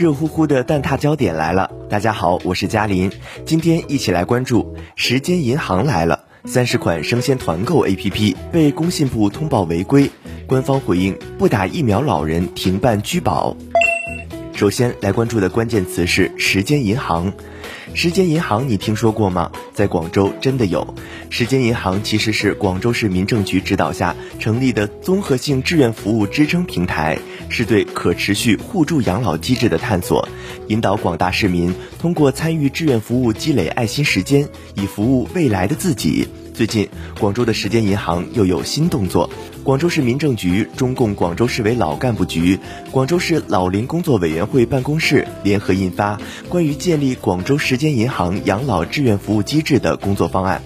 热乎乎的蛋挞焦点来了，大家好，我是嘉林，今天一起来关注时间银行来了，三十款生鲜团购 APP 被工信部通报违规，官方回应不打疫苗老人停办居保。首先来关注的关键词是时间银行。时间银行，你听说过吗？在广州真的有。时间银行其实是广州市民政局指导下成立的综合性志愿服务支撑平台，是对可持续互助养老机制的探索，引导广大市民通过参与志愿服务积累爱心时间，以服务未来的自己。最近，广州的时间银行又有新动作。广州市民政局、中共广州市委老干部局、广州市老龄工作委员会办公室联合印发《关于建立广州时间银行养老志愿服务机制的工作方案》，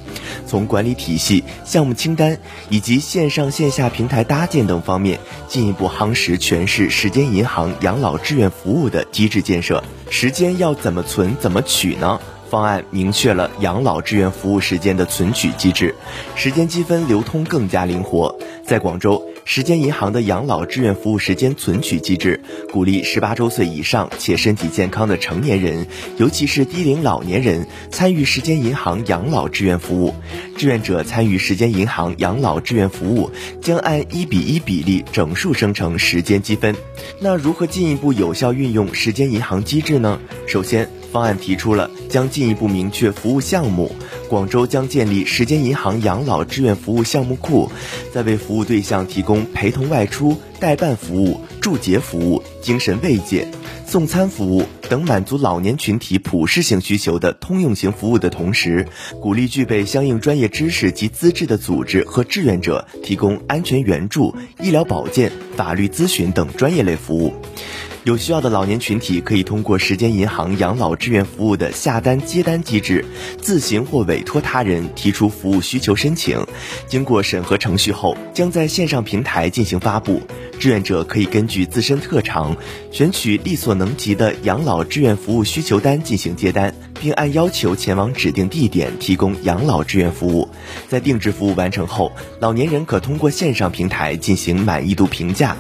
从管理体系、项目清单以及线上线下平台搭建等方面，进一步夯实全市时间银行养老志愿服务的机制建设。时间要怎么存、怎么取呢？方案明确了养老志愿服务时间的存取机制，时间积分流通更加灵活。在广州，时间银行的养老志愿服务时间存取机制，鼓励十八周岁以上且身体健康的成年人，尤其是低龄老年人参与时间银行养老志愿服务。志愿者参与时间银行养老志愿服务，将按一比一比例整数生成时间积分。那如何进一步有效运用时间银行机制呢？首先，方案提出了将进一步明确服务项目，广州将建立时间银行养老志愿服务项目库，在为服务对象提供陪同外出、代办服务、助节服务、精神慰藉、送餐服务等满足老年群体普适性需求的通用型服务的同时，鼓励具备相应专业知识及资质的组织和志愿者提供安全援助、医疗保健、法律咨询等专业类服务。有需要的老年群体可以通过时间银行养老志愿服务的下单接单机制，自行或委托他人提出服务需求申请，经过审核程序后，将在线上平台进行发布。志愿者可以根据自身特长，选取力所能及的养老志愿服务需求单进行接单，并按要求前往指定地点提供养老志愿服务。在定制服务完成后，老年人可通过线上平台进行满意度评价。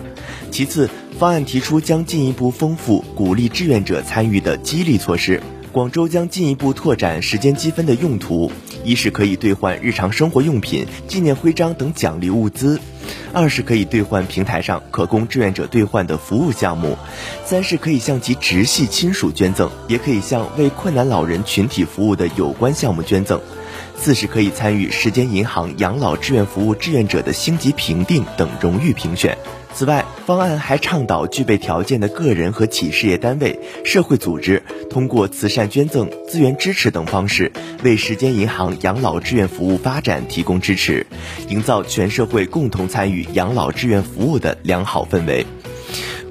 其次，方案提出将进一步丰富鼓励志愿者参与的激励措施。广州将进一步拓展时间积分的用途，一是可以兑换日常生活用品、纪念徽章等奖励物资；二是可以兑换平台上可供志愿者兑换的服务项目；三是可以向其直系亲属捐赠，也可以向为困难老人群体服务的有关项目捐赠；四是可以参与时间银行养老志愿服务志愿者的星级评定等荣誉评选。此外，方案还倡导具备条件的个人和企事业单位、社会组织，通过慈善捐赠、资源支持等方式，为时间银行养老志愿服务发展提供支持，营造全社会共同参与养老志愿服务的良好氛围。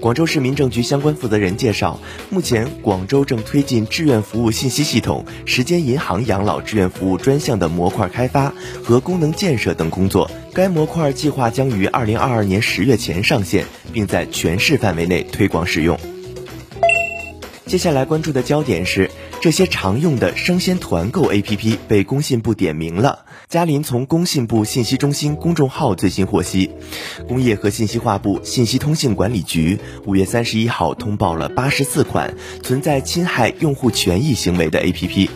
广州市民政局相关负责人介绍，目前广州正推进志愿服务信息系统时间银行养老志愿服务专项的模块开发和功能建设等工作。该模块计划将于二零二二年十月前上线，并在全市范围内推广使用。接下来关注的焦点是。这些常用的生鲜团购 APP 被工信部点名了。嘉林从工信部信息中心公众号最新获悉，工业和信息化部信息通信管理局五月三十一号通报了八十四款存在侵害用户权益行为的 APP。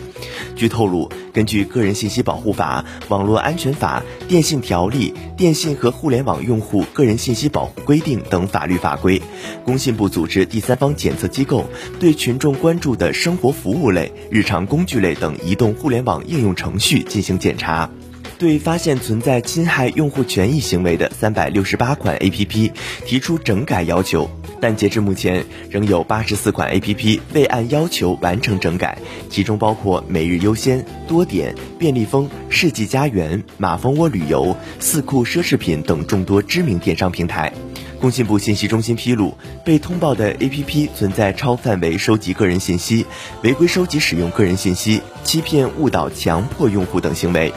据透露，根据《个人信息保护法》《网络安全法》《电信条例》《电信和互联网用户个人信息保护规定》等法律法规，工信部组织第三方检测机构对群众关注的生活服务类、日常工具类等移动互联网应用程序进行检查。对发现存在侵害用户权益行为的三百六十八款 APP 提出整改要求，但截至目前，仍有八十四款 APP 未按要求完成整改，其中包括每日优先、多点、便利蜂、世纪佳缘、马蜂窝旅游、四库奢侈品等众多知名电商平台。工信部信息中心披露，被通报的 APP 存在超范围收集个人信息、违规收集使用个人信息、欺骗、误导、强迫用户等行为。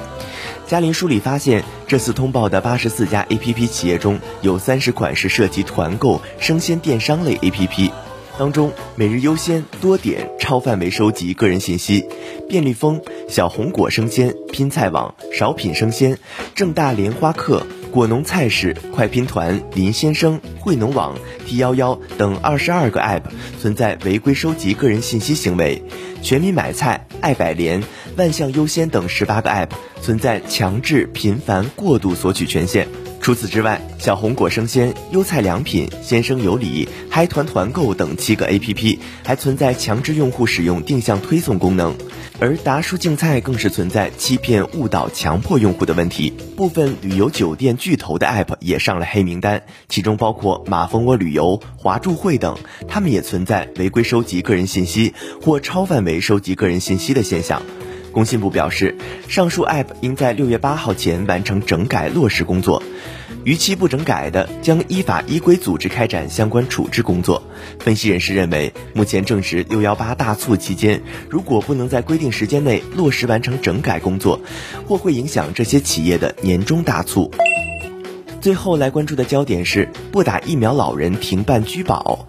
嘉林梳理发现，这次通报的八十四家 APP 企业中有三十款是涉及团购生鲜电商类 APP，当中每日优鲜、多点超范围收集个人信息，便利蜂、小红果生鲜、拼菜网、少品生鲜、正大莲花客、果农菜市、快拼团、林先生、惠农网、T 幺幺等二十二个 App 存在违规收集个人信息行为；全民买菜、爱百联、万象优先等十八个 App 存在强制、频繁、过度索取权限。除此之外，小红果生鲜、优菜良品、先生有礼、嗨团团购等七个 APP 还存在强制用户使用定向推送功能，而达叔竞菜更是存在欺骗、误导、强迫用户的问题。部分旅游酒店巨头的 App 也上了黑名单，其中包括马蜂窝旅游、华住会等，他们也存在违规收集个人信息或超范围收集个人信息的现象。工信部表示，上述 App 应在六月八号前完成整改落实工作，逾期不整改的，将依法依规组织开展相关处置工作。分析人士认为，目前正值六幺八大促期间，如果不能在规定时间内落实完成整改工作，或会影响这些企业的年终大促。最后来关注的焦点是，不打疫苗老人停办居保。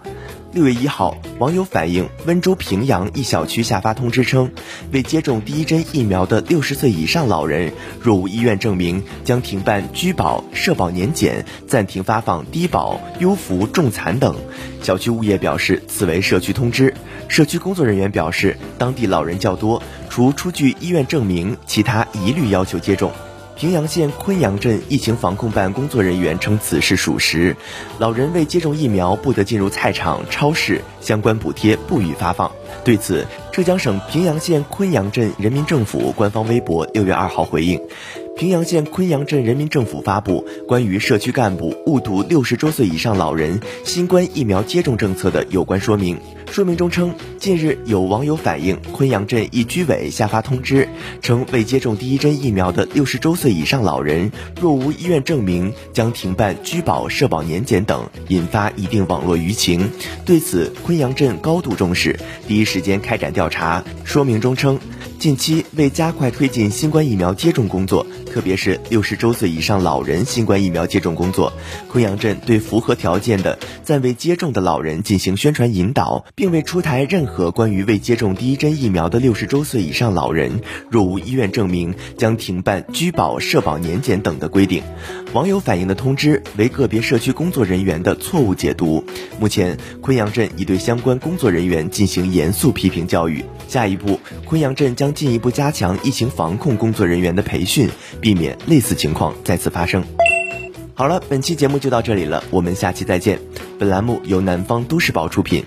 六月一号，网友反映，温州平阳一小区下发通知称，未接种第一针疫苗的六十岁以上老人，若无医院证明，将停办居保、社保年检，暂停发放低保、优抚、重残等。小区物业表示，此为社区通知。社区工作人员表示，当地老人较多，除出具医院证明，其他一律要求接种。平阳县昆阳镇疫情防控办工作人员称此事属实，老人未接种疫苗不得进入菜场、超市，相关补贴不予发放。对此，浙江省平阳县昆阳镇人民政府官方微博六月二号回应。平阳县昆阳镇人民政府发布关于社区干部误读六十周岁以上老人新冠疫苗接种政策的有关说明。说明中称，近日有网友反映，昆阳镇一居委下发通知，称未接种第一针疫苗的六十周岁以上老人，若无医院证明，将停办居保、社保年检等，引发一定网络舆情。对此，昆阳镇高度重视，第一时间开展调查。说明中称。近期为加快推进新冠疫苗接种工作，特别是六十周岁以上老人新冠疫苗接种工作，昆阳镇对符合条件的暂未接种的老人进行宣传引导，并未出台任何关于未接种第一针疫苗的六十周岁以上老人若无医院证明将停办居保、社保年检等的规定。网友反映的通知为个别社区工作人员的错误解读，目前昆阳镇已对相关工作人员进行严肃批评教育。下一步，昆阳镇将进一步加强疫情防控工作人员的培训，避免类似情况再次发生。好了，本期节目就到这里了，我们下期再见。本栏目由南方都市报出品。